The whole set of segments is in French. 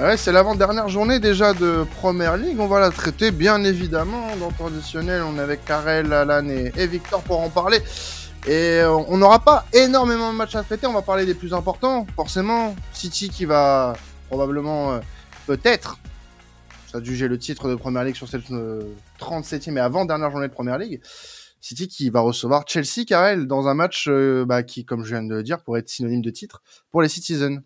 Ouais, c'est l'avant-dernière journée déjà de Première League. On va la traiter bien évidemment. Dans le traditionnel, on est avec Karel, Alan et, Victor pour en parler. Et euh, on n'aura pas énormément de matchs à traiter. On va parler des plus importants. Forcément, City qui va probablement, euh, peut-être, juger le titre de Première League sur cette 37e et avant-dernière journée de Première League. City qui va recevoir Chelsea, Karel, dans un match euh, bah, qui, comme je viens de le dire, pourrait être synonyme de titre pour les Citizens.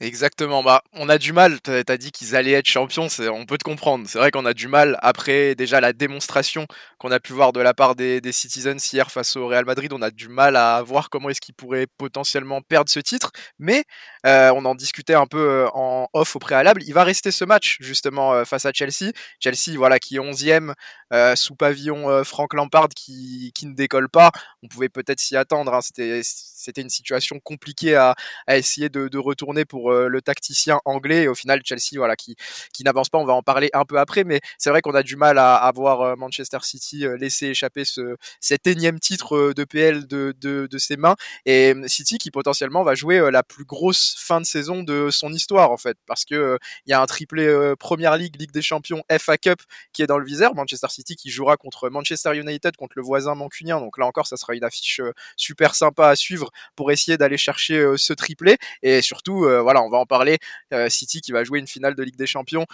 Exactement. Bah, on a du mal. T'as as dit qu'ils allaient être champions. On peut te comprendre. C'est vrai qu'on a du mal après déjà la démonstration qu'on a pu voir de la part des, des, Citizens hier face au Real Madrid. On a du mal à voir comment est-ce qu'ils pourraient potentiellement perdre ce titre. Mais euh, on en discutait un peu euh, en off au préalable. Il va rester ce match justement euh, face à Chelsea. Chelsea, voilà, qui est 11e euh, sous pavillon euh, Frank Lampard qui, qui ne décolle pas. On pouvait peut-être s'y attendre. Hein. C'était une situation compliquée à, à essayer de, de retourner pour euh, le tacticien anglais. Au final, Chelsea, voilà, qui, qui n'avance pas. On va en parler un peu après, mais c'est vrai qu'on a du mal à, à voir euh, Manchester City laisser échapper ce, cet énième titre de PL de, de, de, ses mains. Et City qui potentiellement va jouer la plus grosse fin de saison de son histoire, en fait, parce que il y a un triplé Première Ligue, Ligue des Champions, FA Cup qui est dans le viseur. Manchester City qui jouera contre Manchester United, contre le voisin mancunien. Donc là encore, ça sera une affiche super sympa à suivre pour essayer d'aller chercher ce triplé. Et surtout, voilà on va en parler. Euh, City qui va jouer une finale de Ligue des Champions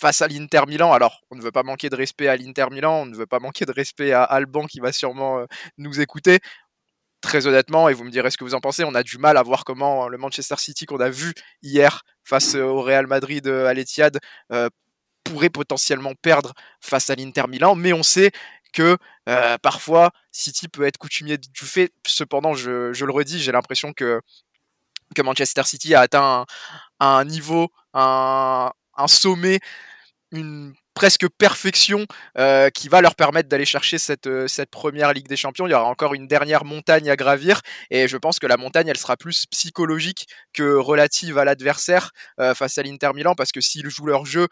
face à l'Inter Milan. Alors, on ne veut pas manquer de respect à l'Inter Milan, on ne veut pas manquer de respect à Alban qui va sûrement euh, nous écouter. Très honnêtement, et vous me direz ce que vous en pensez, on a du mal à voir comment le Manchester City qu'on a vu hier face au Real Madrid euh, à l'Etihad pourrait potentiellement perdre face à l'Inter Milan, mais on sait que parfois City peut être coutumier du fait. Cependant, je, le redis, j'ai l'impression que que Manchester City a atteint un, un niveau, un, un sommet, une presque perfection euh, qui va leur permettre d'aller chercher cette, euh, cette première Ligue des Champions. Il y aura encore une dernière montagne à gravir et je pense que la montagne, elle sera plus psychologique que relative à l'adversaire euh, face à l'Inter Milan parce que s'ils jouent leur jeu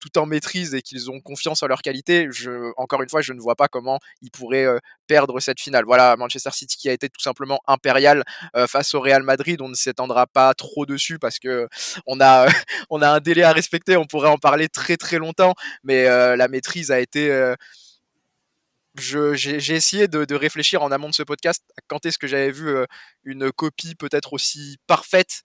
tout en maîtrise et qu'ils ont confiance en leur qualité, je, encore une fois, je ne vois pas comment ils pourraient perdre cette finale. Voilà, Manchester City qui a été tout simplement impérial face au Real Madrid. On ne s'étendra pas trop dessus parce que on a, on a un délai à respecter. On pourrait en parler très très longtemps mais euh, la maîtrise a été euh, j'ai essayé de, de, réfléchir en amont de ce podcast quand est-ce que j'avais vu euh, une copie peut-être aussi parfaite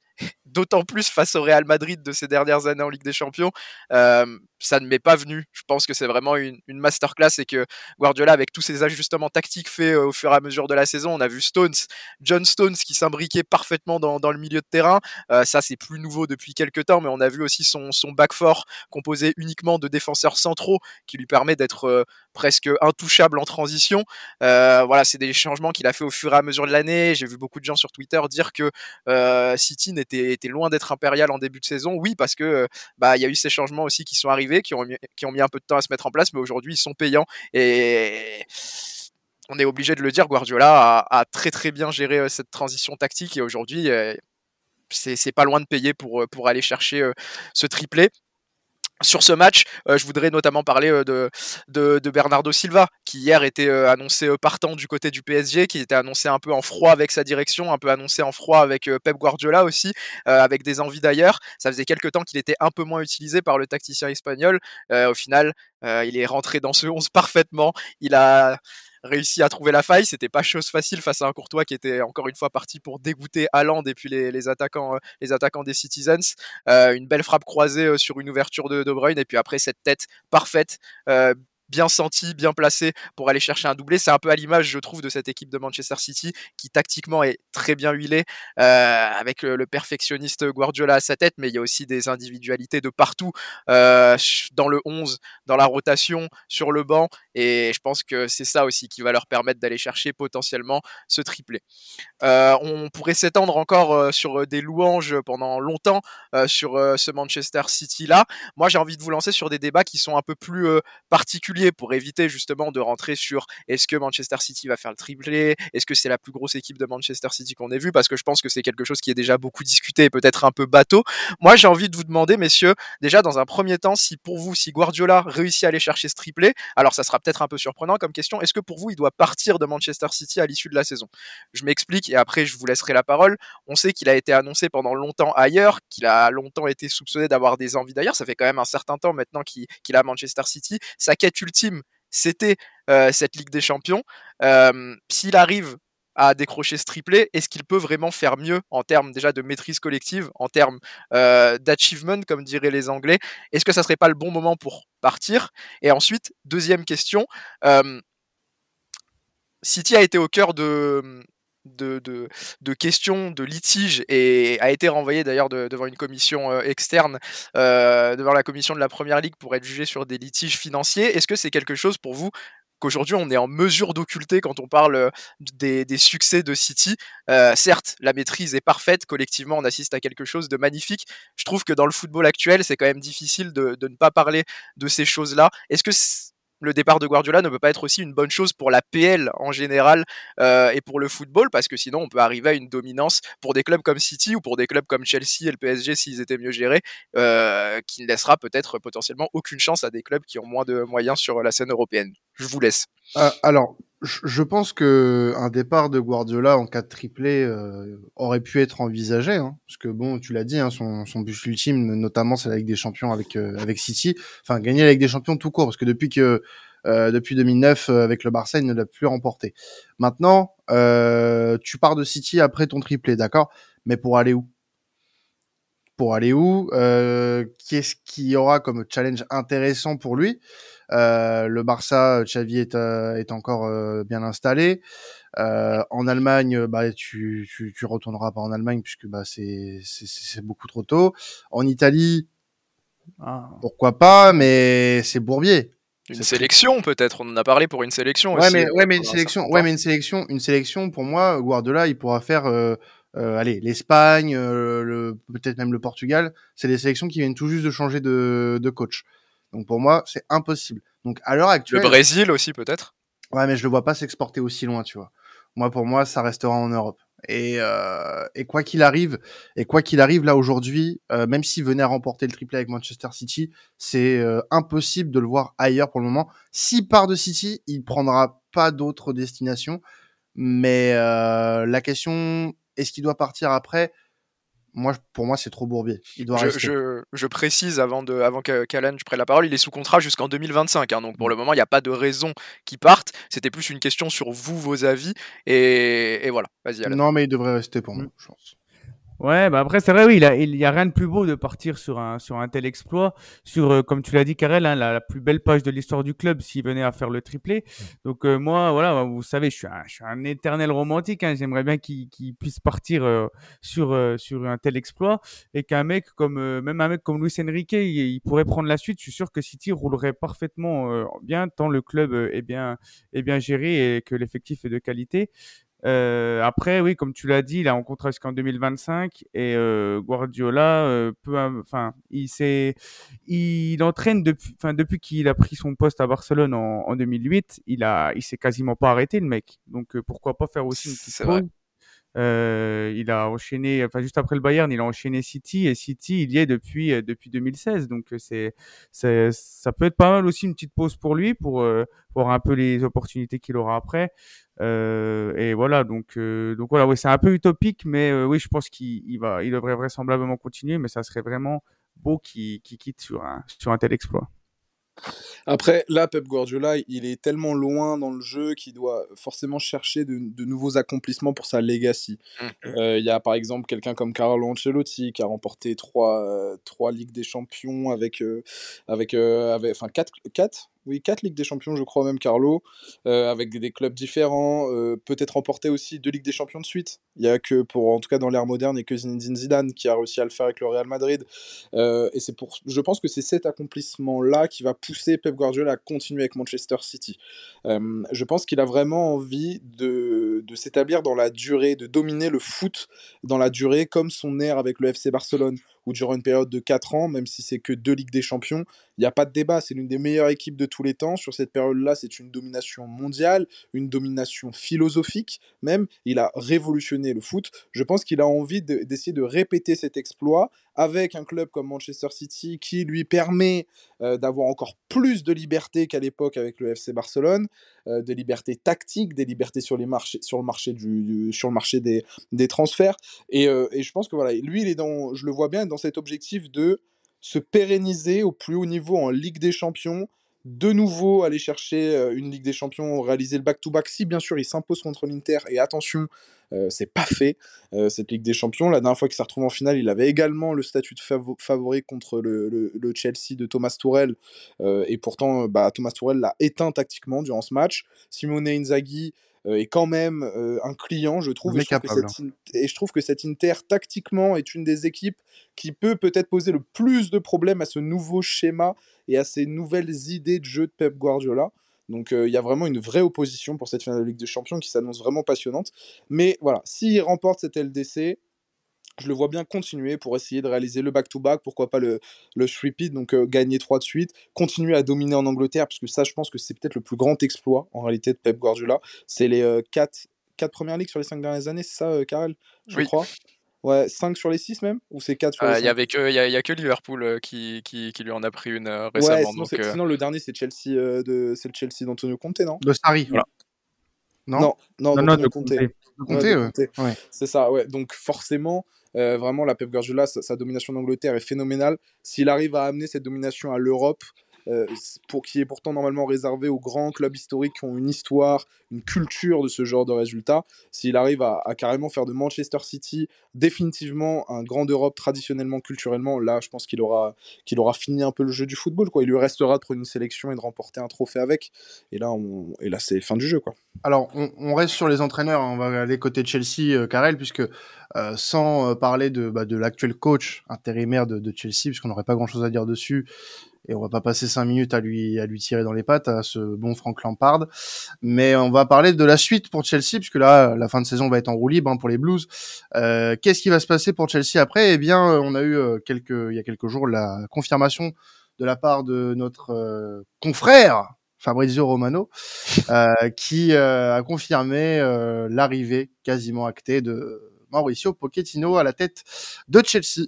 d'autant plus face au Real Madrid de ces dernières années en Ligue des Champions, euh, ça ne m'est pas venu. Je pense que c'est vraiment une, masterclass et que Guardiola, avec tous ces ajustements tactiques faits euh, au fur et à mesure de la saison, on a vu Stones, John Stones qui s'imbriquait parfaitement dans, le milieu de terrain. Euh, ça, c'est plus nouveau depuis quelques temps, mais on a vu aussi son, back four composé uniquement de défenseurs centraux qui lui permet d'être presque intouchable en transition. Voilà, c'est des changements qu'il a fait au fur et à mesure de l'année. J'ai vu beaucoup de gens sur Twitter dire que City n'était loin d'être impérial en début de saison. Oui, parce que bah il y a eu ces changements aussi qui sont arrivés, qui ont mis, un peu de temps à se mettre en place, mais aujourd'hui ils sont payants. Et on est obligé de le dire, Guardiola a, très très bien géré cette transition tactique. Et aujourd'hui c'est pas loin de payer pour aller chercher ce triplé sur ce match, euh, je voudrais notamment parler euh, de, Bernardo Silva, qui hier était euh, annoncé partant du côté du PSG, qui était annoncé un peu en froid avec sa direction, un peu annoncé en froid avec Pep Guardiola aussi, avec des envies d'ailleurs. Ça faisait quelques temps qu'il était un peu moins utilisé par le tacticien espagnol. au final, il est rentré dans ce 11 parfaitement. Il a réussi à trouver la faille. C'était pas chose facile face à un Courtois qui était encore une fois parti pour dégoûter Haaland et puis les, attaquants, euh, les attaquants des Citizens. Euh, une belle frappe croisée euh, sur une ouverture de De Bruyne et puis après cette tête parfaite bien senti, bien placé pour aller chercher un doublé. C'est un peu à l'image, je trouve, de cette équipe de Manchester City qui tactiquement est très bien huilée avec le, perfectionniste Guardiola à sa tête, mais il y a aussi des individualités de partout dans le 11, dans la rotation, sur le banc, et je pense que c'est ça aussi qui va leur permettre d'aller chercher potentiellement ce triplé. Euh, on pourrait s'étendre encore euh, sur des louanges pendant longtemps euh, sur ce Manchester City là. Moi, j'ai envie de vous lancer sur des débats qui sont un peu plus particuliers pour éviter justement de rentrer sur est-ce que Manchester City va faire le triplé, est-ce que c'est la plus grosse équipe de Manchester City qu'on ait vu, parce que je pense que c'est quelque chose qui est déjà beaucoup discuté, peut-être un peu bateau. Moi, j'ai envie de vous demander, messieurs, déjà dans un premier temps, si pour vous, si Guardiola réussit à aller chercher ce triplé, alors ça sera peut-être peut-être un peu surprenant comme question. Est-ce que pour vous, il doit partir de Manchester City à l'issue de la saison? Je m'explique et après je vous laisserai la parole. On sait qu'il a été annoncé pendant longtemps ailleurs, qu'il a longtemps été soupçonné d'avoir des envies d'ailleurs. Ça fait quand même un certain temps maintenant qu'il à Manchester City. Sa quête ultime, c'était euh, cette Ligue des Champions. Euh, s'il arrive à décrocher ce triplé, est-ce qu'il peut vraiment faire mieux en termes déjà de maîtrise collective, en termes euh, d'achievement, comme diraient les Anglais? Est-ce que ça serait pas le bon moment pour partir? Et ensuite, deuxième question, City a été au cœur de, questions, de litiges, et a été renvoyé d'ailleurs devant une commission externe, devant la commission de la Première Ligue pour être jugé sur des litiges financiers. Est-ce que c'est quelque chose pour vous qu'aujourd'hui on est en mesure d'occulter quand on parle euh, des, succès de City. Euh, certes, la maîtrise est parfaite, collectivement on assiste à quelque chose de magnifique. Je trouve que dans le football actuel, c'est quand même difficile de, ne pas parler de ces choses-là. Est-ce que le départ de Guardiola ne peut pas être aussi une bonne chose pour la PL en général euh, et pour le football? Parce que sinon on peut arriver à une dominance pour des clubs comme City ou pour des clubs comme Chelsea et le PSG s'ils étaient mieux gérés qui ne laissera peut-être potentiellement aucune chance à des clubs qui ont moins de moyens sur la scène européenne. Je vous laisse. Euh, alors, je pense que un départ de Guardiola en cas de triplé aurait pu être envisagé, hein, parce que bon, tu l'as dit, hein, son, son, but ultime, notamment, c'est la Ligue des Champions avec avec City. Enfin, gagner la Ligue des Champions tout court, parce que depuis que depuis 2009 avec le Barça, il ne l'a plus remporté. Maintenant, tu pars de City après ton triplé, d'accord? Mais pour aller où? Pour aller où? Qu'est-ce qu'il y aura comme challenge intéressant pour lui? euh, le Barça, Xavi est, euh, est encore euh, bien installé. en Allemagne, bah, tu, tu, tu retourneras pas en Allemagne puisque bah, c'est, c'est, beaucoup trop tôt. En Italie, ah. pourquoi pas, mais c'est Bourbier. Une sélection peut-être, on en a parlé pour une sélection ouais, aussi. Mais, ouais, mais une sélection, ouais, mais une sélection, une sélection pour moi, Guardiola, il pourra faire, euh, allez, l'Espagne, le, peut-être même le Portugal. C'est des sélections qui viennent tout juste de changer de, de coach. Donc pour moi, c'est impossible. Donc à l'heure actuelle. Le Brésil aussi peut-être? Ouais, mais je le vois pas s'exporter aussi loin, tu vois. Moi, pour moi, ça restera en Europe. Et, euh, et quoi qu'il arrive, et quoi qu'il arrive là aujourd'hui, euh, même s'il venait à remporter le triplé avec Manchester City, c'est euh, impossible de le voir ailleurs pour le moment. S'il part de City, il prendra pas d'autres destinations. Mais euh, la question, est-ce qu'il doit partir après? Moi, pour moi, c'est trop bourbier. Il doit je, Je, précise avant, de, avant qu'Alan prenne la parole, il est sous contrat jusqu'en 2025. Hein, donc pour le moment, il n'y a pas de raison qu'il parte. C'était plus une question sur vous, vos avis. Et, et voilà. Vas-y, Alan. Non, mais il devrait rester pour moi, mm. je pense. Ouais, bah après c'est vrai, oui, il, a, il y a rien de plus beau de partir sur un sur un tel exploit, sur euh, comme tu l'as dit, Karel, hein, la, plus belle page de l'histoire du club s'il venait à faire le triplé. Donc euh, moi, voilà, vous savez, je suis un, je suis un éternel romantique. Hein, J'aimerais bien qu'il puisse partir euh, sur sur un tel exploit et qu'un mec comme même un mec comme Luis Enrique, il, pourrait prendre la suite. Je suis sûr que City roulerait parfaitement bien tant le club est bien est bien géré et que l'effectif est de qualité. Euh, après, oui, comme tu l'as dit, il a en contrat jusqu'en 2025 et euh, Guardiola euh, enfin, il s'est, il entraîne depuis, enfin, depuis qu'il a pris son poste à Barcelone en, en 2008, il a, il s'est quasiment pas arrêté le mec. Donc euh, pourquoi pas faire aussi une petite pause? Euh, il a enchaîné, enfin juste après le Bayern, il a enchaîné City et City, il y est depuis euh, depuis 2016. Donc euh, c'est, ça peut être pas mal aussi une petite pause pour lui pour euh, voir un peu les opportunités qu'il aura après. Euh, et voilà, donc donc voilà, oui, c'est un peu utopique, mais oui, je pense qu'il va, il devrait vraisemblablement continuer, mais ça serait vraiment beau qu'il, qu'il quitte sur un sur un tel exploit. Après, là, Pep Guardiola, il est tellement loin dans le jeu qu'il doit forcément chercher de, nouveaux accomplissements pour sa legacy. Mmh. Euh, il y a par exemple quelqu'un comme Carlo Ancelotti qui a remporté trois, euh, trois Ligues des Champions avec, euh, avec, avec enfin quatre, quatre oui, quatre Ligues des Champions, je crois même, Carlo, euh, avec des, clubs différents, euh, peut-être remporter aussi deux Ligues des Champions de suite. Il y a que, pour, en tout cas dans l'ère moderne, et que Zinedine Zidane qui a réussi à le faire avec le Real Madrid. Euh, et c'est pour, je pense que c'est cet accomplissement-là qui va pousser Pep Guardiola à continuer avec Manchester City. je pense qu'il a vraiment envie de, de s'établir dans la durée, de dominer le foot dans la durée, comme son air avec le FC Barcelone, durant une période de 4 ans, même si c'est que deux Ligues des Champions, il n'y a pas de débat. C'est l'une des meilleures équipes de tous les temps. Sur cette période-là, c'est une domination mondiale, une domination philosophique même. Il a révolutionné le foot. Je pense qu'il a envie d'essayer de, répéter cet exploit avec un club comme Manchester City qui lui permet d'avoir encore plus de liberté qu'à l'époque avec le FC Barcelone, des libertés tactiques, des libertés sur, les marchés, sur le marché, du, sur le marché des, des transferts. Et, et, je pense que voilà, lui, il est dans, je le vois bien dans cet objectif de se pérenniser au plus haut niveau en Ligue des Champions, de nouveau aller chercher euh, une Ligue des Champions, réaliser le back-to-back, si bien sûr il s'impose contre l'Inter, et attention, euh, c'est pas fait, euh, cette Ligue des Champions. La dernière fois qu'il s'est retrouvé en finale, il avait également le statut de favori contre le, Chelsea de Thomas Tourel, et pourtant bah, Thomas Tourel l'a éteint tactiquement durant ce match. Simone Inzaghi est quand même euh, un client, je trouve. Et je trouve, cette, et je trouve, que cette Inter, tactiquement, est une des équipes qui peut peut-être poser le plus de problèmes à ce nouveau schéma et à ces nouvelles idées de jeu de Pep Guardiola. Donc euh, il y a vraiment une vraie opposition pour cette finale de Ligue des Champions qui s'annonce vraiment passionnante. Mais voilà, s'il remporte cette LDC, je le vois bien continuer pour essayer de réaliser le back-to-back, pourquoi pas le, le repeat, donc euh, gagner 3 de suite, continuer à dominer en Angleterre, parce que ça, je pense que c'est peut-être le plus grand exploit en réalité de Pep Guardiola. C'est les 4, euh, premières ligues sur les 5 dernières années, c'est ça, euh, Karel? Je crois. Ouais, 5 sur les 6 même? Ou c'est 4 sur les 5 Il n'y a, y a, que Liverpool qui, qui, qui, lui en a pris une récemment. Ouais, sinon, sinon le dernier, c'est Chelsea, de, c'est le Chelsea d'Antonio Conte, non? De Sarri. Voilà. Non, non, non, non, de Conte. Conte, ouais. C'est ça, ouais. Donc forcément, euh, vraiment, la Pep Guardiola, sa, domination d'Angleterre est phénoménale. S'il arrive à amener cette domination à l'Europe, pour qui est pourtant normalement réservé aux grands clubs historiques qui ont une histoire, une culture de ce genre de résultats. S'il arrive à, carrément faire de Manchester City définitivement un grand d'Europe traditionnellement, culturellement, là, je pense qu'il aura, qu'il aura fini un peu le jeu du football. Il lui restera de prendre une sélection et de remporter un trophée avec. Et là, là c'est fin du jeu. Quoi. Alors, on, reste sur les entraîneurs. Hein. On va aller côté Chelsea, euh, Karel, puisque euh, sans parler de, bah, de l'actuel coach intérimaire de, de Chelsea, puisqu'on n'aurait pas grand-chose à dire dessus, et on va pas passer cinq minutes à lui à lui tirer dans les pattes à ce bon Frank Lampard, mais on va parler de la suite pour Chelsea puisque là la fin de saison va être en roue libre hein, pour les Blues. Euh, Qu'est-ce qui va se passer pour Chelsea après? Eh bien, on a eu euh, quelques il y a quelques jours la confirmation de la part de notre euh, confrère Fabrizio Romano, euh, qui euh, a confirmé l'arrivée quasiment actée de Mauricio Pochettino à la tête de Chelsea.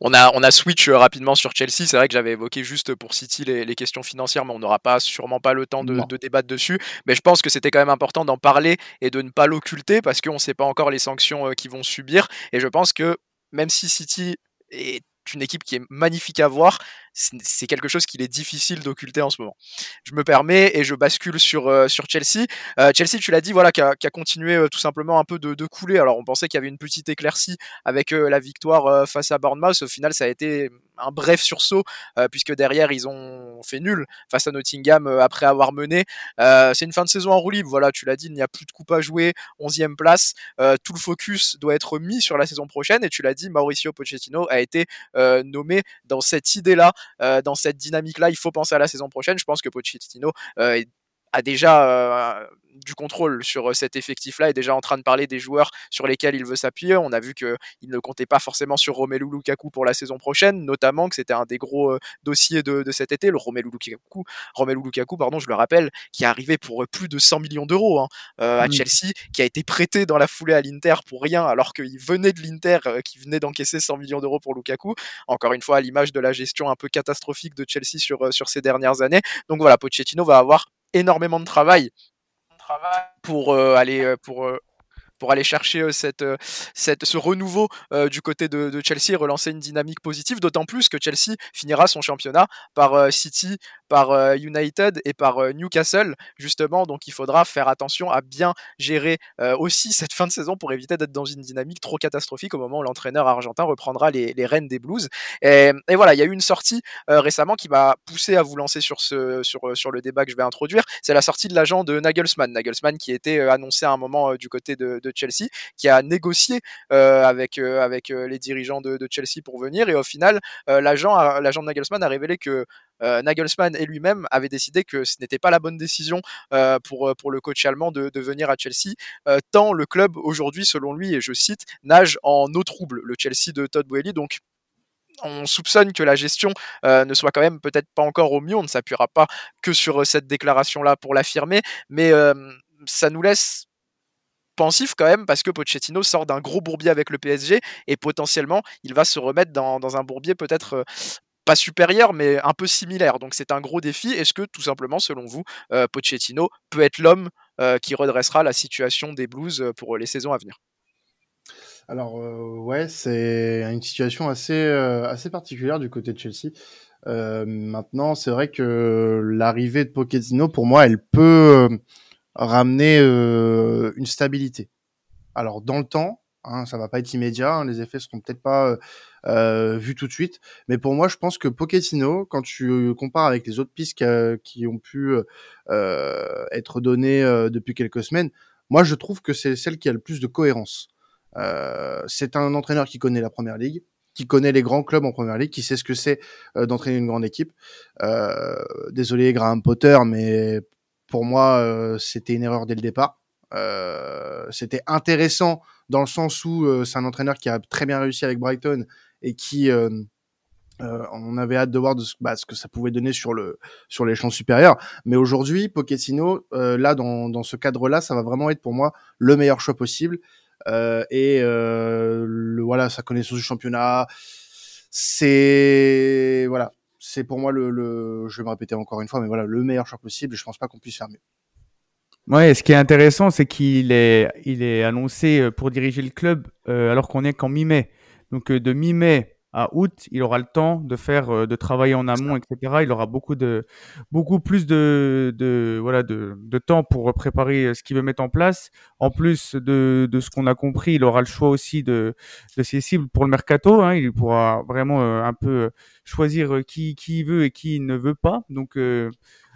On a, on a switch euh, rapidement sur Chelsea. C'est vrai que j'avais évoqué juste pour City les, questions financières, mais on n'aura pas sûrement pas le temps de, débattre dessus. Mais je pense que c'était quand même important d'en parler et de ne pas l'occulter parce qu'on ne sait pas encore les sanctions euh, qu'ils vont subir. Et je pense que même si City est une équipe qui est magnifique à voir, c'est quelque chose qu'il est difficile d'occulter en ce moment. Je me permets et je bascule sur, euh, sur Chelsea. Euh, Chelsea, tu l'as dit, voilà, qui a, continué euh, tout simplement un peu de, de couler. Alors on pensait qu'il y avait une petite éclaircie avec la victoire face à Bournemouth. Au final, ça a été un bref sursaut puisque derrière ils ont fait nul face à Nottingham après avoir mené. c'est une fin de saison en roue libre. Voilà, tu l'as dit, il n'y a plus de coupe à jouer. 11e place. tout le focus doit être mis sur la saison prochaine. Et tu l'as dit, Mauricio Pochettino a été nommé dans cette idée-là dans cette dynamique-là, il faut penser à la saison prochaine. Je pense que Pochettino euh, a déjà euh, du contrôle sur euh, cet effectif-là est déjà en train de parler des joueurs sur lesquels il veut s'appuyer. On a vu qu'il ne comptait pas forcément sur Romelu Lukaku pour la saison prochaine, notamment que c'était un des gros euh, dossiers de, cet été, le Romelu Lukaku, Romelu Lukaku, pardon, je le rappelle, qui est arrivé pour plus de 100 millions d'euros hein, à Chelsea, qui a été prêté dans la foulée à l'Inter pour rien, alors qu'il venait de l'Inter, qui venait d'encaisser 100 millions d'euros pour Lukaku. Encore une fois, à l'image de la gestion un peu catastrophique de Chelsea sur, sur ces dernières années. Donc voilà, Pochettino va avoir énormément de travail pour euh, aller euh, pour euh, pour aller chercher cette, cette, ce renouveau du côté de, de, Chelsea et relancer une dynamique positive, d'autant plus que Chelsea finira son championnat par City, par euh, United et par euh, Newcastle justement. Donc il faudra faire attention à bien gérer euh, aussi cette fin de saison pour éviter d'être dans une dynamique trop catastrophique au moment où l'entraîneur argentin reprendra les, les rênes des Blues. Et, voilà il y a eu une sortie récemment qui m'a poussé à vous lancer sur ce sur sur le débat que je vais introduire. C'est la sortie de l'agent de Nagelsmann. Nagelsmann qui était annoncé à un moment du côté de, Chelsea qui a négocié avec avec les dirigeants de, Chelsea pour venir. Et au final l'agent l'agent de Nagelsmann a révélé que Nagelsmann et lui-même avaient décidé que ce n'était pas la bonne décision euh, pour, euh, pour le coach allemand de, de venir à Chelsea, tant le club aujourd'hui, selon lui, et je cite, nage en eau trouble, le Chelsea de Todd Boehly. Donc on soupçonne que la gestion ne soit quand même peut-être pas encore au mieux. On ne s'appuiera pas que sur cette déclaration-là pour l'affirmer, mais ça nous laisse pensif quand même parce que Pochettino sort d'un gros bourbier avec le PSG et potentiellement il va se remettre dans, dans un bourbier peut-être pas supérieur, mais un peu similaire. Donc c'est un gros défi. Est-ce que tout simplement, selon vous, Pochettino peut être l'homme qui redressera la situation des Blues pour les saisons à venir? Alors ouais, c'est une situation assez assez particulière du côté de Chelsea. maintenant, c'est vrai que l'arrivée de Pochettino, pour moi, elle peut ramener une stabilité. Alors dans le temps, hein, ça va pas être immédiat, hein, les effets seront peut-être pas euh, vus tout de suite, mais pour moi, je pense que Pochettino, quand tu compares avec les autres pistes qui, ont pu euh, être données depuis quelques semaines, moi je trouve que c'est celle qui a le plus de cohérence. c'est un entraîneur qui connaît la première ligue, qui connaît les grands clubs en première ligue, qui sait ce que c'est d'entraîner une grande équipe. désolé Graham Potter, mais pour moi, c'était une erreur dès le départ. Euh, c'était intéressant dans le sens où euh, c'est un entraîneur qui a très bien réussi avec Brighton et qui euh, on avait hâte de voir bah, ce, que ça pouvait donner sur le sur les champs supérieurs. Mais aujourd'hui, Pochettino, là dans, ce cadre-là, ça va vraiment être pour moi le meilleur choix possible. et voilà, sa connaissance du championnat, c'est pour moi le, le, je vais me répéter encore une fois, mais voilà, le meilleur choix possible. Je pense pas qu'on puisse faire mieux. Ouais, ce qui est intéressant, c'est qu'il est, il est annoncé euh, pour diriger le club euh, alors qu'on est qu'en mi-mai. Donc euh, de mi-mai à août, il aura le temps de faire, de travailler en amont, etc. Il aura beaucoup de, beaucoup plus de, de voilà, de, de temps pour préparer ce qu'il veut mettre en place. En plus de, de ce qu'on a compris, il aura le choix aussi de, de ses cibles pour le mercato. Hein. Il pourra vraiment un peu choisir qui, qui veut et qui ne veut pas. Donc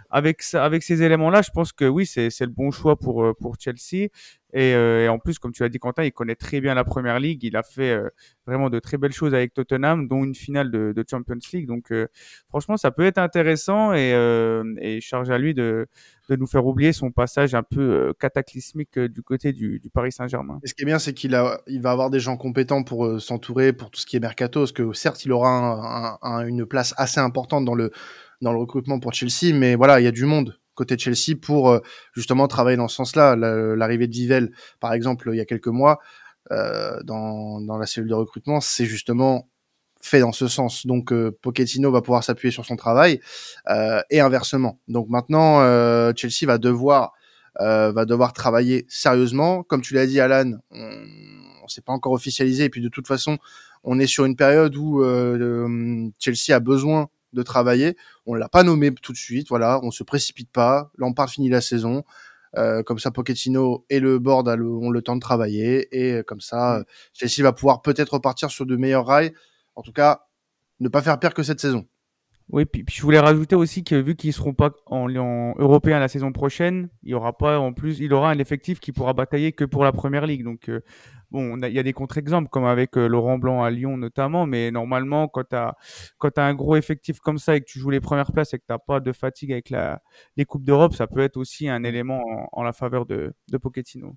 avec, avec ces éléments-là, je pense que oui, c'est le bon choix pour, euh, pour Chelsea. Et, euh, et, en plus, comme tu l'as dit, Quentin, il connaît très bien la première ligue. Il a fait euh, vraiment de très belles choses avec Tottenham, dont une finale de, Champions League. Donc, franchement, ça peut être intéressant et, et charge à lui de, de nous faire oublier son passage un peu cataclysmique du côté du, Paris Saint-Germain. Ce qui est bien, c'est qu'il il va avoir des gens compétents pour s'entourer pour tout ce qui est mercato, parce que certes, il aura un, une place assez importante dans le dans le recrutement pour Chelsea, mais voilà, il y a du monde côté de Chelsea pour euh, justement travailler dans ce sens-là. L'arrivée de Vivel, par exemple, il y a quelques mois, euh, dans, la cellule de recrutement, c'est justement fait dans ce sens. Donc euh, Pochettino va pouvoir s'appuyer sur son travail euh, et inversement. Donc maintenant, Chelsea va devoir va devoir travailler sérieusement. Comme tu l'as dit, Alan, on, on s'est pas encore officialisé et puis de toute façon, on est sur une période où Chelsea a besoin de travailler. On l'a pas nommé tout de suite, voilà, on se précipite pas. Lampard finit la saison. Euh, comme ça, Pochettino et le board ont le temps de travailler et euh, comme ça, mm. Chelsea va pouvoir peut-être repartir sur de meilleurs rails. En tout cas, ne pas faire pire que cette saison. Oui, puis, je voulais rajouter aussi que vu qu'ils seront pas en, en, européen la saison prochaine, il y aura pas en plus, il aura un effectif qui pourra batailler que pour la première ligue. Donc euh, Bon, il y a des contre-exemples, comme avec euh, Laurent Blanc à Lyon notamment, mais normalement, quand tu as, un gros effectif comme ça et que tu joues les premières places et que tu n'as pas de fatigue avec la, les Coupes d'Europe, ça peut être aussi un élément en, la faveur de, de, Pochettino.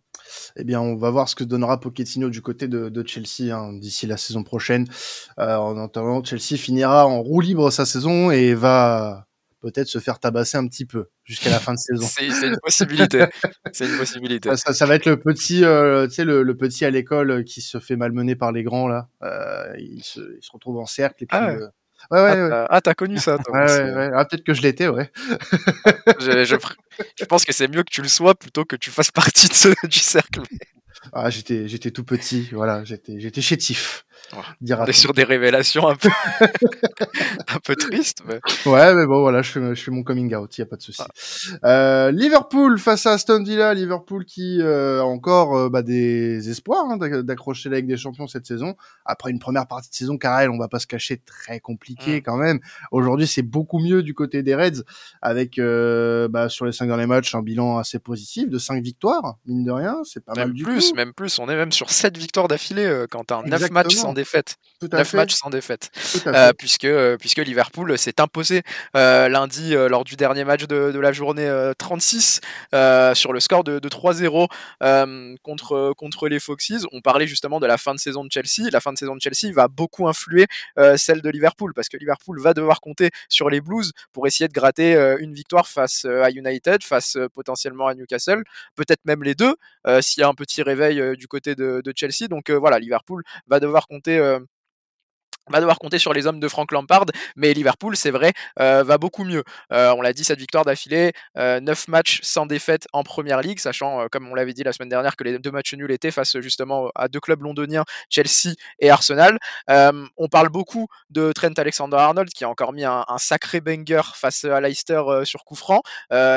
Eh bien, on va voir ce que donnera Pochettino du côté de, de Chelsea hein, d'ici la saison prochaine. Euh, en attendant, Chelsea finira en roue libre sa saison et va peut-être se faire tabasser un petit peu jusqu'à la fin de saison. C'est une possibilité. c'est une possibilité. Ça, ça, va être le petit, euh, tu sais, le, le, petit à l'école qui se fait malmener par les grands là. Euh, il, se, il, se, retrouve en cercle et puis. Ah, ouais. Euh... Ouais, ouais, ah, ouais. ah t'as connu ça, toi. ouais. Ah, peut-être que je l'étais, ouais. je, je, je, pense que c'est mieux que tu le sois plutôt que tu fasses partie de ce, du cercle. Ah, j'étais, j'étais tout petit, voilà, j'étais, j'étais chétif. On est sur des révélations un peu, un peu tristes. Mais... Ouais, mais bon, voilà, je fais, je fais mon coming out, il y a pas de souci. Ah. Euh, Liverpool face à Aston Villa, Liverpool qui euh, a encore euh, bah, des espoirs hein, d'accrocher la Ligue des Champions cette saison. Après une première partie de saison, Karel, on va pas se cacher, très compliqué mm. quand même. Aujourd'hui, c'est beaucoup mieux du côté des Reds, avec euh, bah, sur les cinq derniers matchs un bilan assez positif de cinq victoires, mine de rien, c'est pas même mal du plus, tout. Même plus, on est même sur sept victoires d'affilée euh, quand t'as neuf matchs sans défaite. Tout 9 matchs sans défaite. Euh, puisque, euh, puisque Liverpool s'est imposé euh, lundi euh, lors du dernier match de, de la journée 36 euh, sur le score de, de 3-0 contre, contre les Foxes. On parlait justement de la fin de saison de Chelsea. La fin de saison de Chelsea va beaucoup influer celle de Liverpool parce que Liverpool va devoir compter sur les Blues pour essayer de gratter une victoire face à United, face potentiellement à Newcastle, peut-être même les deux s'il y a un petit réveil du côté de, Chelsea. Donc voilà, Liverpool va devoir compter va devoir compter sur les hommes de Frank Lampard, mais Liverpool, c'est vrai, euh, va beaucoup mieux. Euh, on l'a dit, cette victoire d'affilée, euh, 9 matchs sans défaite en première ligue, sachant, euh, comme on l'avait dit la semaine dernière, que les deux matchs nuls étaient face justement à deux clubs londoniens, Chelsea et Arsenal. On parle beaucoup de Trent Alexander-Arnold, qui a encore mis un, sacré banger face à Leicester sur coup franc,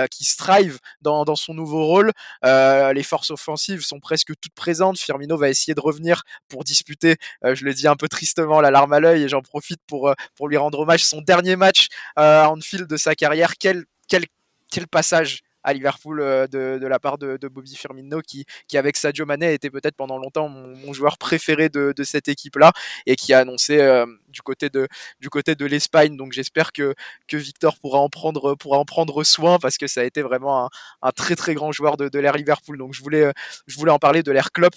qui strive dans, dans, son nouveau rôle. les forces offensives sont presque toutes présentes. Firmino va essayer de revenir pour disputer, je le dis un peu tristement, la larme l'œil et j'en profite pour, pour lui rendre hommage. Son dernier match euh, en fil de sa carrière, quel, quel, quel passage à Liverpool de, de, la part de, de, Bobby Firmino qui, qui avec Sadio Mané était peut-être pendant longtemps mon, joueur préféré de, cette équipe là et qui a annoncé euh, du côté de du côté de l'Espagne. Donc j'espère que, que Victor pourra en prendre pourra en prendre soin parce que ça a été vraiment un, très très grand joueur de, de l'ère Liverpool. Donc je voulais je voulais en parler de l'ère Klopp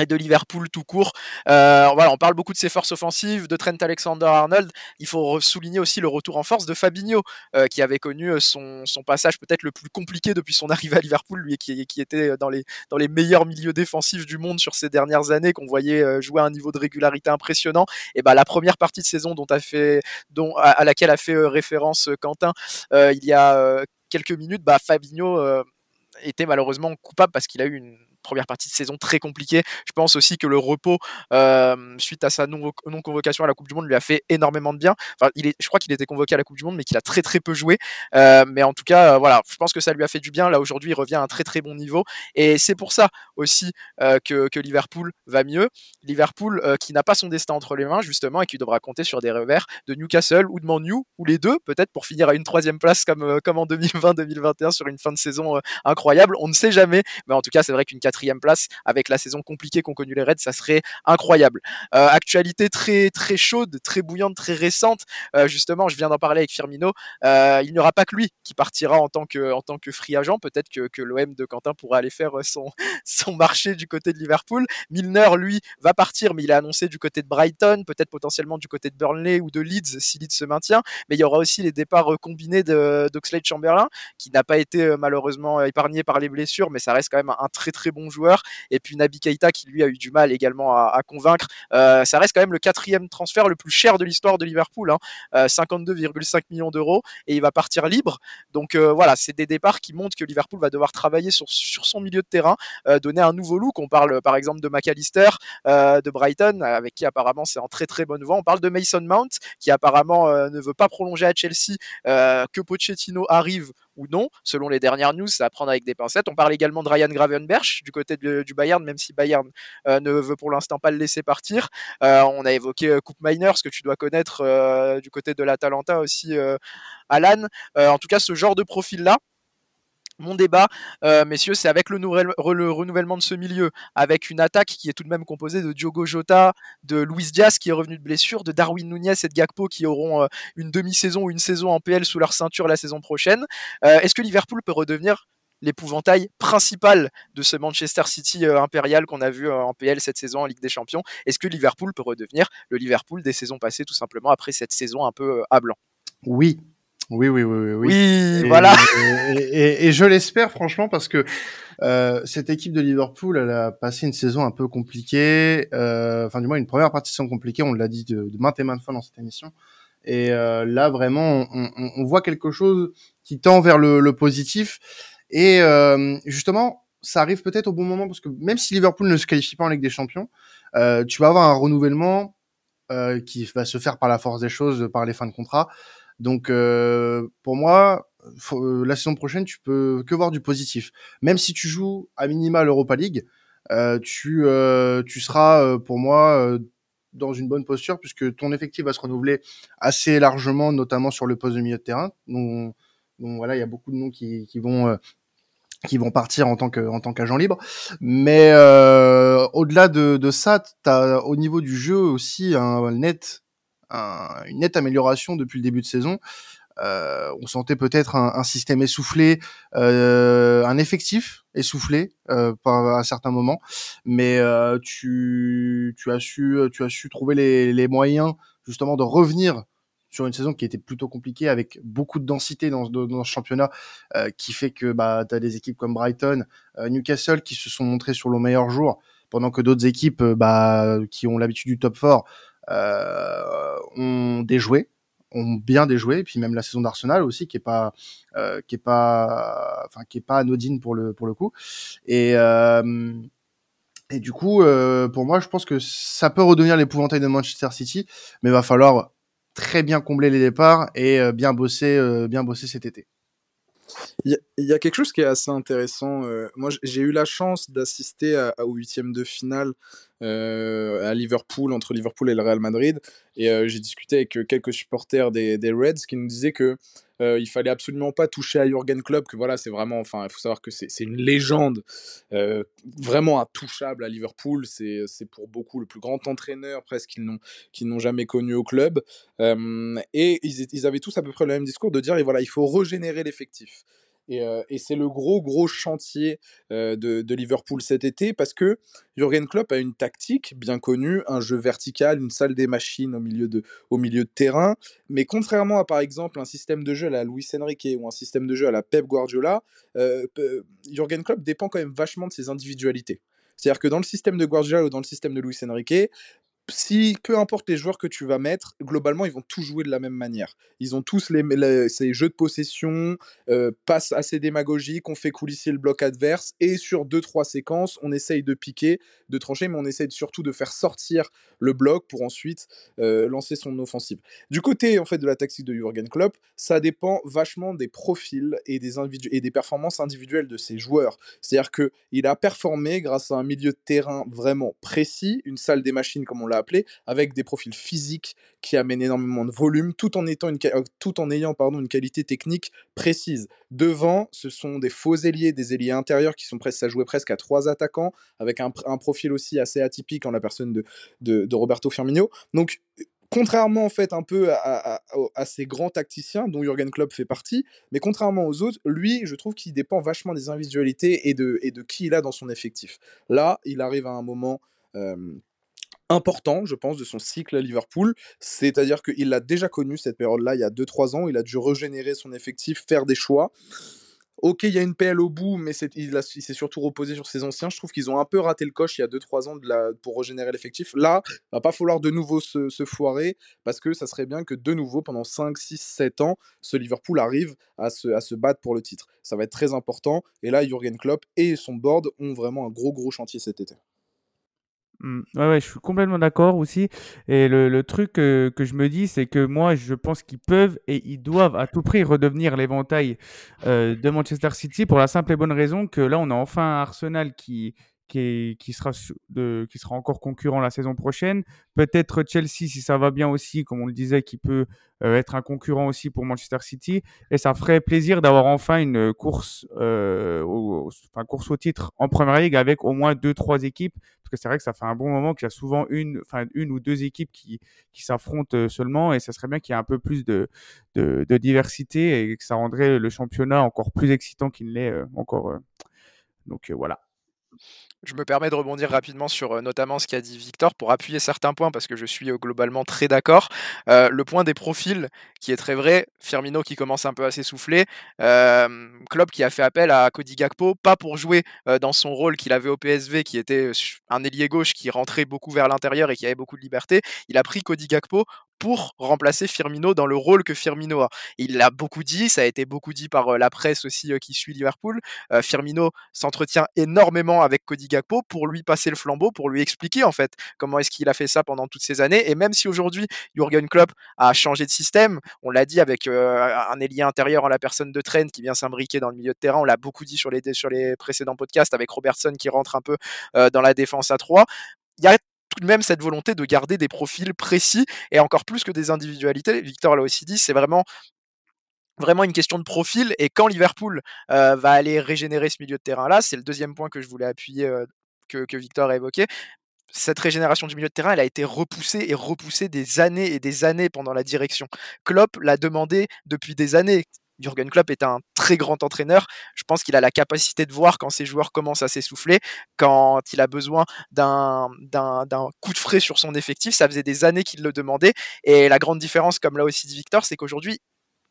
et de Liverpool tout court. Euh, on parle beaucoup de ses forces offensives, de Trent Alexander-Arnold. Il faut souligner aussi le retour en force de Fabinho, euh, qui avait connu euh, son, passage peut-être le plus compliqué depuis son arrivée à Liverpool, lui qui, qui était dans les, meilleurs milieux défensifs du monde sur ces dernières années, qu'on voyait jouer à un niveau de régularité impressionnant. Et ben la première partie de saison dont a fait, dont, à, à laquelle a fait référence Quentin il y a quelques minutes, bah, Fabinho était malheureusement coupable parce qu'il a eu une première partie de saison très compliquée. Je pense aussi que le repos suite à sa non-convocation à la Coupe du Monde lui a fait énormément de bien. Enfin, je crois qu'il était convoqué à la Coupe du Monde, mais qu'il a très très peu joué. Mais en tout cas, voilà, je pense que ça lui a fait du bien. Là aujourd'hui, il revient à un très très bon niveau, et c'est pour ça aussi que, que, Liverpool va mieux. Liverpool qui n'a pas son destin entre les mains justement et qui devra compter sur des revers de Newcastle ou de Man U ou les deux peut-être pour finir à une troisième place comme comme en 2020-2021 sur une fin de saison incroyable. On ne sait jamais, mais en tout cas, c'est vrai qu'une quatrième place avec la saison compliquée qu'ont connu les Reds, ça serait incroyable. Euh, actualité très très chaude, très bouillante, très récente. Euh, justement, je viens d'en parler avec Firmino. Euh, il n'y aura pas que lui qui partira en tant que en tant que free agent. Peut-être que, que l'OM de Quentin pourra aller faire son son marché du côté de Liverpool. Milner, lui, va partir, mais il a annoncé du côté de Brighton, peut-être potentiellement du côté de Burnley ou de Leeds si Leeds se maintient. Mais il y aura aussi les départs combinés d'Oxlade Chamberlain, qui n'a pas été malheureusement épargné par les blessures, mais ça reste quand même un très très bon joueur. Et puis Nabi Keita qui lui a eu du mal également à, convaincre. Euh, ça reste quand même le quatrième transfert le plus cher de l'histoire de Liverpool, hein, euh, 52,5 millions d'euros, et il va partir libre. Donc euh, voilà, c'est des départs qui montrent que Liverpool va devoir travailler sur, sur son milieu de terrain, donner un nouveau look. On parle par exemple de McAllister, de Brighton, avec qui apparemment c'est en très très bonne voie. On parle de Mason Mount, qui apparemment ne veut pas prolonger à Chelsea, que Pochettino arrive ou non, selon les dernières news, c'est à prendre avec des pincettes. On parle également de Ryan Gravenberch du côté du Bayern, même si Bayern euh, ne veut pour l'instant pas le laisser partir. Euh, on a évoqué euh, Coupe Miners, que tu dois connaître du côté de l'Atalanta aussi, Alan. en tout cas, ce genre de profil-là, mon débat, euh, messieurs, c'est avec le, le, renouvellement de ce milieu, avec une attaque qui est tout de même composée de Diogo Jota, de Luis Diaz qui est revenu de blessure, de Darwin Nunez et de Gakpo qui auront euh, une demi-saison ou une saison en PL sous leur ceinture la saison prochaine. Euh, Est-ce que Liverpool peut redevenir l'épouvantail principal de ce Manchester City impérial qu'on a vu en PL cette saison en Ligue des Champions? Est-ce que Liverpool peut redevenir le Liverpool des saisons passées tout simplement après cette saison un peu à blanc? Oui, oui, oui, oui, oui. Oui, et, voilà. Et, et, et je l'espère franchement parce que euh, cette équipe de Liverpool, elle a passé une saison un peu compliquée. Euh, enfin, du moins, une première partie de saison compliquée. On l'a dit de, de maintes et maintes fois dans cette émission. Et euh, là, vraiment, on, on, on, voit quelque chose qui tend vers le, le positif. Et euh, justement, ça arrive peut-être au bon moment parce que même si Liverpool ne se qualifie pas en Ligue des Champions, euh, tu vas avoir un renouvellement euh, qui va se faire par la force des choses, par les fins de contrat. Donc euh, pour moi, euh, la saison prochaine, tu peux que voir du positif. Même si tu joues à minima l'Europa League, euh, tu euh, tu seras euh, pour moi dans une bonne posture puisque ton effectif va se renouveler assez largement, notamment sur le poste de milieu de terrain. Donc, voilà, il y a beaucoup de noms qui, qui vont qui vont partir en tant que en tant qu'agent libre. Mais euh, au-delà de, de ça, as au niveau du jeu aussi un net un, une nette amélioration depuis le début de saison. Euh, on sentait peut-être un, un, système essoufflé, euh, un effectif essoufflé euh, par à certains moments, mais euh, tu, tu as su tu as su trouver les, les moyens justement de revenir sur une saison qui était plutôt compliquée avec beaucoup de densité dans, dans ce championnat euh, qui fait que bah, tu as des équipes comme Brighton, euh, Newcastle qui se sont montrés sur le meilleur jour pendant que d'autres équipes bah, qui ont l'habitude du top 4 ont déjoué, ont bien déjoué, et puis même la saison d'Arsenal aussi qui est pas qui est pas enfin qui est pas anodine pour le pour le coup et et du coup, pour moi, je pense que ça peut redevenir l'épouvantail de Manchester City, mais va falloir très bien combler les départs et bien bosser, bien bosser cet été. Il y, a quelque chose qui est assez intéressant. Euh, moi, j'ai eu la chance d'assister au huitième de finale euh, à Liverpool, entre Liverpool et le Real Madrid. Et euh, j'ai discuté avec quelques supporters des, des, Reds qui nous disaient que il fallait absolument pas toucher à Jurgen Klopp, que voilà, c'est vraiment, enfin, il faut savoir que c'est une légende vraiment intouchable à Liverpool. C'est pour beaucoup le plus grand entraîneur presque qu'ils n'ont jamais connu au club. et ils, ils, avaient tous à peu près le même discours de dire, et voilà, il faut régénérer l'effectif. Et, c'est le gros, gros chantier de, Liverpool cet été parce que Jurgen Klopp a une tactique bien connue, un jeu vertical, une salle des machines au milieu de, au milieu de terrain. Mais contrairement à, par exemple, un système de jeu à la Luis Enrique ou un système de jeu à la Pep Guardiola, euh, Jurgen Klopp dépend quand même vachement de ses individualités. C'est-à-dire que dans le système de Guardiola ou dans le système de Luis Enrique, si peu importe les joueurs que tu vas mettre, globalement, ils vont tous jouer de la même manière. Ils ont tous ces jeux de possession, euh, passes assez démagogiques, on fait coulisser le bloc adverse, et sur 2-3 séquences, on essaye de piquer, de trancher, mais on essaye surtout de faire sortir le bloc pour ensuite euh, lancer son offensive. Du côté en fait de la tactique de Jurgen Klopp, ça dépend vachement des profils et des, et des performances individuelles de ses joueurs. C'est-à-dire qu'il a performé grâce à un milieu de terrain vraiment précis, une salle des machines comme on l'a avec des profils physiques qui amènent énormément de volume, tout en, étant une, euh, tout en ayant pardon, une qualité technique précise. Devant, ce sont des faux ailiers, des ailiers intérieurs qui sont prêts à jouer presque à trois attaquants, avec un, profil aussi assez atypique en la personne de, de, Roberto Firmino. Donc, contrairement en fait un peu à, ces grands tacticiens dont Jurgen Klopp fait partie, mais contrairement aux autres, lui, je trouve qu'il dépend vachement des individualités et de, et de qui il a dans son effectif. Là, il arrive à un moment euh, important, je pense, de son cycle à Liverpool. C'est-à-dire qu'il a déjà connu cette période-là il y a 2-3 ans. Il a dû régénérer son effectif, faire des choix. Ok, il y a une PL au bout, mais il, s'est surtout reposé sur ses anciens. Je trouve qu'ils ont un peu raté le coche il y a 2-3 ans la, pour régénérer l'effectif. Là, va pas falloir de nouveau se, foirer, parce que ça serait bien que de nouveau, pendant 5, 6, 7 ans, ce Liverpool arrive à se, à se battre pour le titre. Ça va être très important. Et là, Jurgen Klopp et son board ont vraiment un gros, gros chantier cet été. Mmh. Ouais, ouais, je suis complètement d'accord aussi. Et le, truc que je me dis, c'est que moi, je pense qu'ils peuvent et ils doivent à tout prix redevenir l'éventail euh, de Manchester City pour la simple et bonne raison que là, on a enfin un Arsenal qui, qui, sera encore concurrent la saison prochaine. Peut-être Chelsea, si ça va bien aussi, comme on le disait, qui peut euh, être un concurrent aussi pour Manchester City. Et ça ferait plaisir d'avoir enfin une course, euh, au, enfin, course au titre en Première Ligue avec au moins deux, trois équipes. Parce que c'est vrai que ça fait un bon moment qu'il y a souvent une, enfin, une ou deux équipes qui, qui s'affrontent euh, seulement. Et ça serait bien qu'il y ait un peu plus de, de, diversité et que ça rendrait le championnat encore plus excitant qu'il ne l'est encore. donc voilà. Je me permets de rebondir rapidement sur euh, notamment ce qu'a dit Victor pour appuyer certains points parce que je suis euh, globalement très d'accord. Euh, le point des profils qui est très vrai, Firmino qui commence un peu à s'essouffler, euh, Klopp qui a fait appel à Cody Gakpo, pas pour jouer dans son rôle qu'il avait au PSV qui était un ailier gauche qui rentrait beaucoup vers l'intérieur et qui avait beaucoup de liberté. Il a pris Cody Gakpo pour remplacer Firmino dans le rôle que Firmino a. Il l'a beaucoup dit, ça a été beaucoup dit par la presse aussi qui suit Liverpool. Firmino s'entretient énormément avec Cody Gakpo pour lui passer le flambeau, pour lui expliquer en fait comment est-ce qu'il a fait ça pendant toutes ces années. Et même si aujourd'hui Jurgen Klopp a changé de système, on l'a dit avec un ailier intérieur en la personne de Trent qui vient s'imbriquer dans le milieu de terrain, on l'a beaucoup dit sur les, sur les précédents podcasts avec Robertson qui rentre un peu dans la défense à 3 il y a tout de même cette volonté de garder des profils précis et encore plus que des individualités. Victor l'a aussi dit, c'est vraiment vraiment une question de profil et quand Liverpool euh, va aller régénérer ce milieu de terrain là, c'est le deuxième point que je voulais appuyer euh, que, Victor a évoqué. Cette régénération du milieu de terrain, elle a été repoussée et repoussée des années et des années pendant la direction. Klopp l'a demandé depuis des années. Jurgen Klopp est un très grand entraîneur. Je pense qu'il a la capacité de voir quand ses joueurs commencent à s'essouffler, quand il a besoin d'un, coup de frais sur son effectif. Ça faisait des années qu'il le demandait. Et la grande différence, comme l'a aussi dit Victor, c'est qu'aujourd'hui,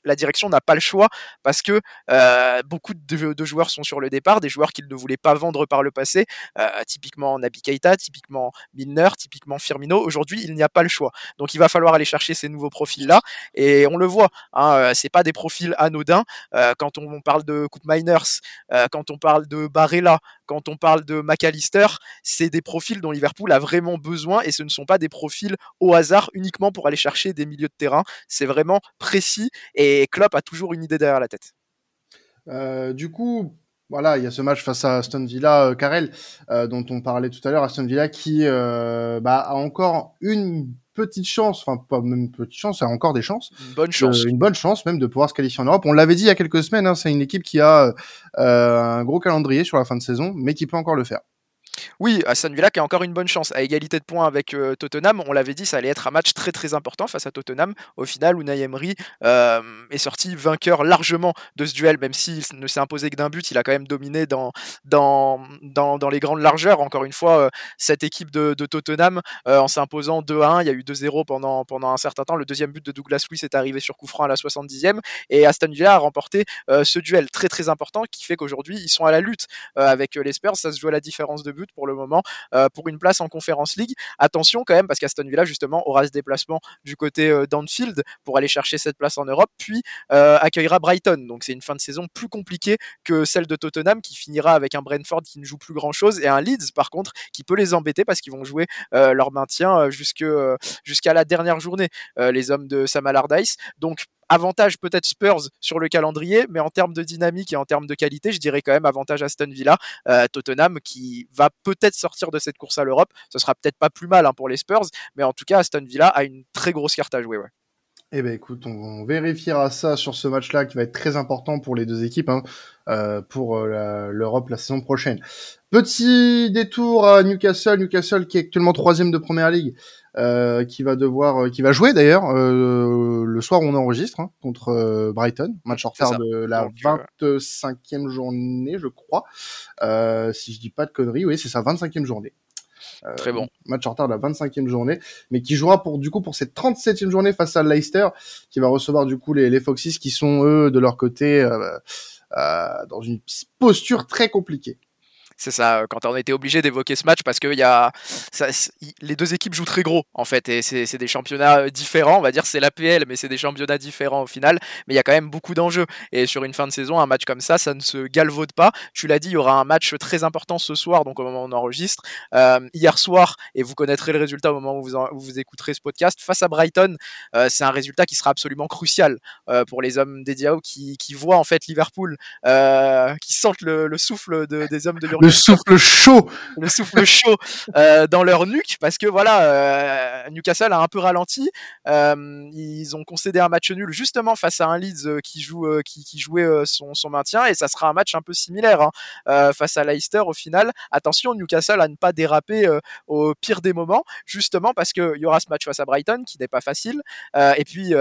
la direction n'a pas le choix parce que euh, beaucoup de, joueurs sont sur le départ, des joueurs qu'ils ne voulaient pas vendre par le passé, euh, typiquement Nabi Keita, typiquement Milner, typiquement Firmino. Aujourd'hui, il n'y a pas le choix. Donc il va falloir aller chercher ces nouveaux profils-là et on le voit, hein, euh, c'est pas des profils anodins. quand on, parle de Coupe Miners, quand on parle de Barella, quand on parle de McAllister, c'est des profils dont Liverpool a vraiment besoin et ce ne sont pas des profils au hasard uniquement pour aller chercher des milieux de terrain. C'est vraiment précis et Klopp a toujours une idée derrière la tête. Euh, du coup, voilà, il y a ce match face à Aston Villa, euh, euh dont on parlait tout à l'heure. Aston Villa qui euh, bah, a encore une petite chance, enfin pas même une petite chance, a encore des chances. Une bonne chance. une bonne chance même de pouvoir se qualifier en Europe. On l'avait dit il y a quelques semaines, hein, c'est une équipe qui a un gros calendrier sur la fin de saison, mais qui peut encore le faire. Oui, Aston Villa qui a encore une bonne chance à égalité de points avec euh, Tottenham. On l'avait dit, ça allait être un match très très important face à Tottenham. Au final, Unai Emery euh, est sorti vainqueur largement de ce duel, même s'il ne s'est imposé que d'un but, il a quand même dominé dans, dans, dans, les grandes largeurs. Encore une fois, euh, cette équipe de, Tottenham en s'imposant 2 1, il y a eu 2-0 pendant, pendant un certain temps. Le deuxième but de Douglas Luiz est arrivé sur coup franc à la 70e et Aston Villa a remporté ce duel très très important qui fait qu'aujourd'hui ils sont à la lutte avec les Spurs. Ça se joue à la différence de but pour moment euh, pour une place en Conference League. Attention quand même parce qu'Aston Villa justement aura ce déplacement du côté euh, d'Anfield pour aller chercher cette place en Europe, puis euh, accueillera Brighton. Donc c'est une fin de saison plus compliquée que celle de Tottenham qui finira avec un Brentford qui ne joue plus grand chose et un Leeds par contre qui peut les embêter parce qu'ils vont jouer leur maintien jusqu'à la dernière journée, les hommes de Sam Allardyce. Donc avantage peut-être Spurs sur le calendrier, mais en termes de dynamique et en termes de qualité, je dirais quand même avantage Aston Villa, euh, Tottenham qui va peut-être sortir de cette course à l'Europe. Ce sera peut-être pas plus mal hein, pour les Spurs, mais en tout cas Aston Villa a une très grosse carte à jouer. Eh ben écoute, on vérifiera ça sur ce match-là qui va être très important pour les deux équipes hein, euh, pour euh, l'Europe la saison prochaine. Petit détour à Newcastle, Newcastle qui est actuellement troisième de première ligue, euh, qui va devoir, euh, qui va jouer d'ailleurs euh, le soir où on enregistre hein, contre Brighton, match en retard de la 25e journée, je crois, si je dis pas de conneries, oui c'est ça, 25e journée. Très bon. Match en retard de la 25e journée, mais qui jouera pour du coup pour cette 37e journée face à Leicester, qui va recevoir du coup les, les Foxes qui sont eux de leur côté dans une posture très compliquée c'est ça, quand on était obligé d'évoquer ce match parce que y a, les deux équipes jouent très gros en fait et c'est des championnats euh, différents, on va dire c'est l'APL mais c'est des championnats différents au final, mais il y a quand même beaucoup d'enjeux et sur une fin de saison, un match comme ça, ça ne se galvaude pas. Tu l'as dit, il y aura un match très important ce soir, donc au moment où on enregistre. Euh, hier soir, et vous connaîtrez le résultat au moment où vous, vous écouterez ce podcast, face à Brighton, euh, c'est un résultat qui sera absolument crucial pour les hommes des Diao qui, qui voient en fait Liverpool, qui sentent le, souffle des hommes de le souffle chaud, le souffle chaud euh, dans leur nuque, parce que voilà, euh, Newcastle a un peu ralenti. Euh, ils ont concédé un match nul justement face à un Leeds qui joue, qui, jouait son, son, maintien, et ça sera un match un peu similaire hein, face à Leicester au final. Attention, Newcastle à ne pas déraper au pire des moments, justement parce qu'il y aura ce match face à Brighton qui n'est pas facile, et puis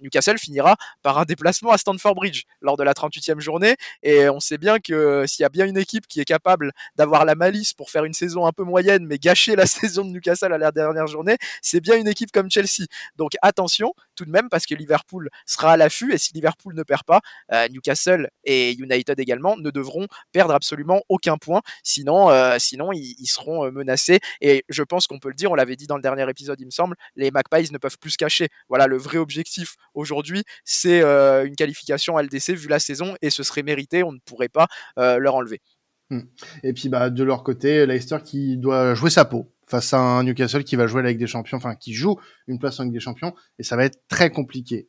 Newcastle finira par un déplacement à Stamford Bridge lors de la 38e journée. Et on sait bien que s'il y a bien une équipe qui est capable d'avoir la malice pour faire une saison un peu moyenne, mais gâcher la saison de Newcastle à la dernière journée, c'est bien une équipe comme Chelsea. Donc attention tout de même parce que Liverpool sera à l'affût et si Liverpool ne perd pas, euh, Newcastle et United également ne devront perdre absolument aucun point. Sinon, euh, sinon ils, seront euh, menacés. Et je pense qu'on peut le dire, on l'avait dit dans le dernier épisode, il me semble, les Magpies ne peuvent plus se cacher. Voilà, le vrai objectif aujourd'hui, c'est euh, une qualification LDC vu la saison et ce serait mérité, on ne pourrait pas euh, leur enlever. Hmm. Et puis bah de leur côté, Leicester qui doit jouer sa peau face à un Newcastle qui va jouer la Ligue des Champions, enfin qui joue une place en Ligue des Champions, et ça va être très compliqué.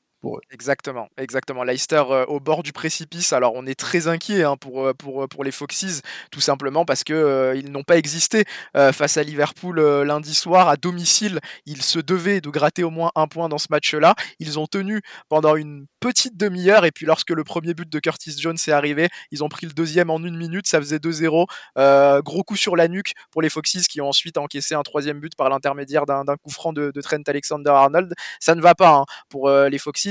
Exactement, exactement. Leicester euh, au bord du précipice. Alors on est très inquiet hein, pour, euh, pour, euh, pour les Foxes, tout simplement parce que ils n'ont pas existé face à Liverpool lundi soir à domicile. Ils se devaient de gratter au moins un point dans ce match-là. Ils ont tenu pendant une petite demi-heure et puis lorsque le premier but de Curtis Jones est arrivé, ils ont pris le deuxième en une minute. Ça faisait 2-0. gros coup sur la nuque pour les Foxes qui ont ensuite encaissé un troisième but par l'intermédiaire d'un coup franc de, Trent Alexander-Arnold. Ça ne va pas hein, pour les Foxes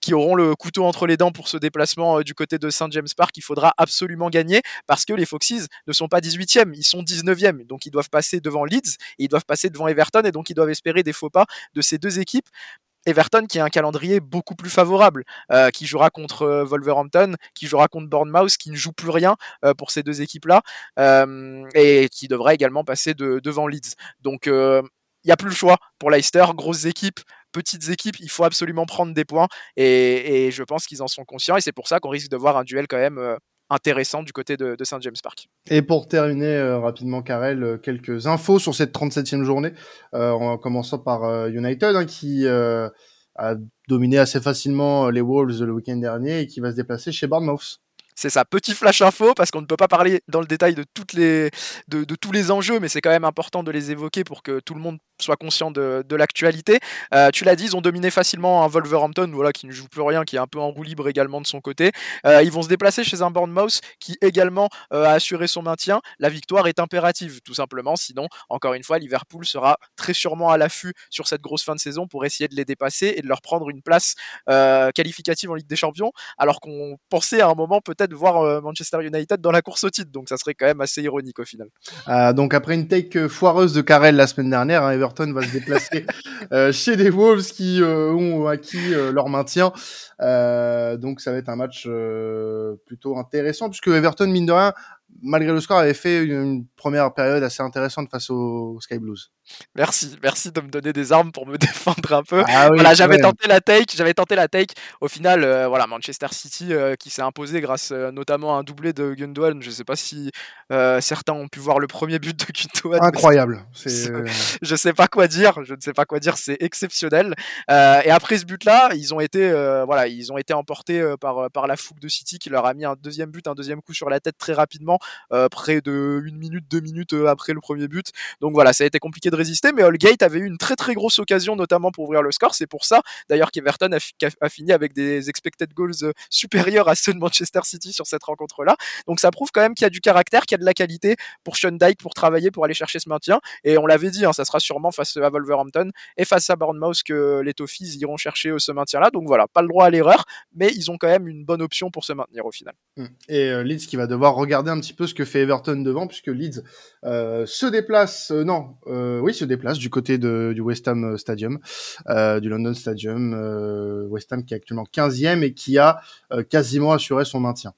qui auront le couteau entre les dents pour ce déplacement euh, du côté de Saint James Park. Il faudra absolument gagner parce que les Foxes ne sont pas 18e, ils sont 19e. Donc ils doivent passer devant Leeds et ils doivent passer devant Everton et donc ils doivent espérer des faux pas de ces deux équipes Everton qui a un calendrier beaucoup plus favorable, euh, qui jouera contre euh, Wolverhampton, qui jouera contre Bournemouth, qui ne joue plus rien pour ces deux équipes-là, et qui devrait également passer devant Leeds. Donc il n'y a plus le choix pour Leicester, grosses équipes, petites équipes, il faut absolument prendre des points, et, je pense qu'ils en sont conscients, et c'est pour ça qu'on risque de voir un duel quand même intéressant du côté de, Saint James Park. Et pour terminer euh, rapidement, Karel, euh, quelques infos sur cette 37e journée, euh, en commençant par United, hein, qui a dominé assez facilement les Wolves le week-end dernier et qui va se déplacer chez Bournemouth. C'est ça, petit flash info, parce qu'on ne peut pas parler dans le détail de, toutes les, de, tous les enjeux, mais c'est quand même important de les évoquer pour que tout le monde soit conscient de, l'actualité. Euh, tu l'as dit, ils ont dominé facilement un Wolverhampton, voilà, qui ne joue plus rien, qui est un peu en roue libre également de son côté. Euh, ils vont se déplacer chez un Bournemouth qui également euh, a assuré son maintien. La victoire est impérative, tout simplement, sinon, encore une fois, Liverpool sera très sûrement à l'affût sur cette grosse fin de saison pour essayer de les dépasser et de leur prendre une place qualificative en Ligue des Champions, alors qu'on pensait à un moment peut-être de voir euh, Manchester United dans la course au titre. Donc ça serait quand même assez ironique au final. Euh, donc après une take euh, foireuse de Carrel la semaine dernière, hein, Everton va se déplacer chez des Wolves qui ont acquis leur maintien. donc ça va être un match plutôt intéressant puisque Everton mine de rien malgré le score avait fait une, première période assez intéressante face aux Sky Blues. Merci, merci de me donner des armes pour me défendre un peu. Ah voilà, j'avais tenté la take, j'avais tenté la take. Au final, euh, voilà, Manchester City euh, qui s'est imposé grâce euh, notamment à un doublé de Gundogan. Je ne sais pas si certains ont pu voir le premier but de Gundogan. Incroyable. je sais pas quoi dire. Je ne sais pas quoi dire. C'est exceptionnel. et après ce but-là, ils ont été, voilà, ils ont été emportés par par la fougue de City qui leur a mis un deuxième but, un deuxième coup sur la tête très rapidement, près de une minute, deux minutes après le premier but. Donc voilà, ça a été compliqué de résister, mais Holgate avait eu une très très grosse occasion, notamment pour ouvrir le score. C'est pour ça, d'ailleurs, qu'Everton a, fini avec des expected goals euh, supérieurs à ceux de Manchester City sur cette rencontre-là. Donc ça prouve quand même qu'il y a du caractère, qu'il y a de la qualité pour Sean Dyke pour travailler, pour aller chercher ce maintien. Et on l'avait dit, hein, ça sera sûrement face à Wolverhampton et face à Bournemouth que les Toffees iront chercher euh, ce maintien-là. Donc voilà, pas le droit à l'erreur, mais ils ont quand même une bonne option pour se maintenir au final. Mmh. Et euh, Leeds qui va devoir regarder un petit peu ce que fait Everton devant, puisque Leeds se déplace, non, oui, se déplace du côté de, du West Ham euh, Stadium, euh, du London Stadium. Euh, West Ham qui est actuellement 15e et qui a quasiment assuré son maintien.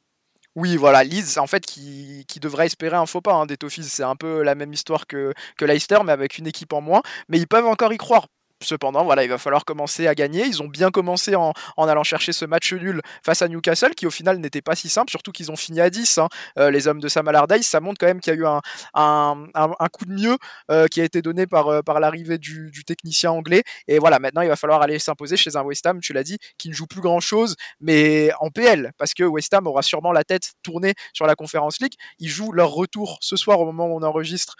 Oui, voilà, Leeds, en fait, qui, qui devrait espérer un faux pas hein, des Toffees. C'est un peu la même histoire que, que Leicester, mais avec une équipe en moins. Mais ils peuvent encore y croire Cependant, voilà, il va falloir commencer à gagner. Ils ont bien commencé en, allant chercher ce match nul face à Newcastle, qui au final n'était pas si simple, surtout qu'ils ont fini à 10. Hein. Euh, les hommes de Sam Allardyce, ça montre quand même qu'il y a eu un, coup de mieux euh, qui a été donné par, euh, l'arrivée du, technicien anglais. Et voilà, maintenant il va falloir aller s'imposer chez un West Ham, tu l'as dit, qui ne joue plus grand chose, mais en PL, parce que West Ham aura sûrement la tête tournée sur la Conference League. Ils jouent leur retour ce soir au moment où on enregistre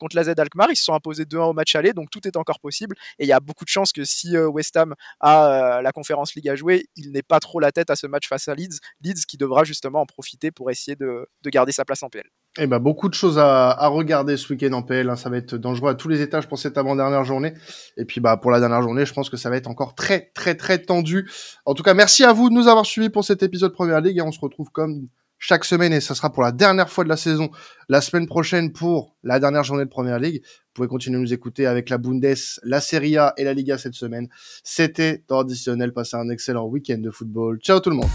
contre la Z Alkmaar. Ils se sont imposés 2-1 au match aller, donc tout est encore possible. Et il y a beaucoup de chances que si euh, West Ham a euh, la Conférence League à jouer, il n'ait pas trop la tête à ce match face à Leeds. Leeds qui devra justement en profiter pour essayer de, garder sa place en PL. Eh ben, beaucoup de choses à, regarder ce week-end en PL. Hein. Ça va être dangereux à tous les étages pour cette avant-dernière journée. Et puis, bah, pour la dernière journée, je pense que ça va être encore très, très, très tendu. En tout cas, merci à vous de nous avoir suivis pour cet épisode Première Ligue et on se retrouve comme chaque semaine et ça sera pour la dernière fois de la saison la semaine prochaine pour la dernière journée de Première Ligue. Vous pouvez continuer à nous écouter avec la Bundes, la Serie A et la Liga cette semaine. C'était traditionnel. Passez un excellent week-end de football. Ciao tout le monde.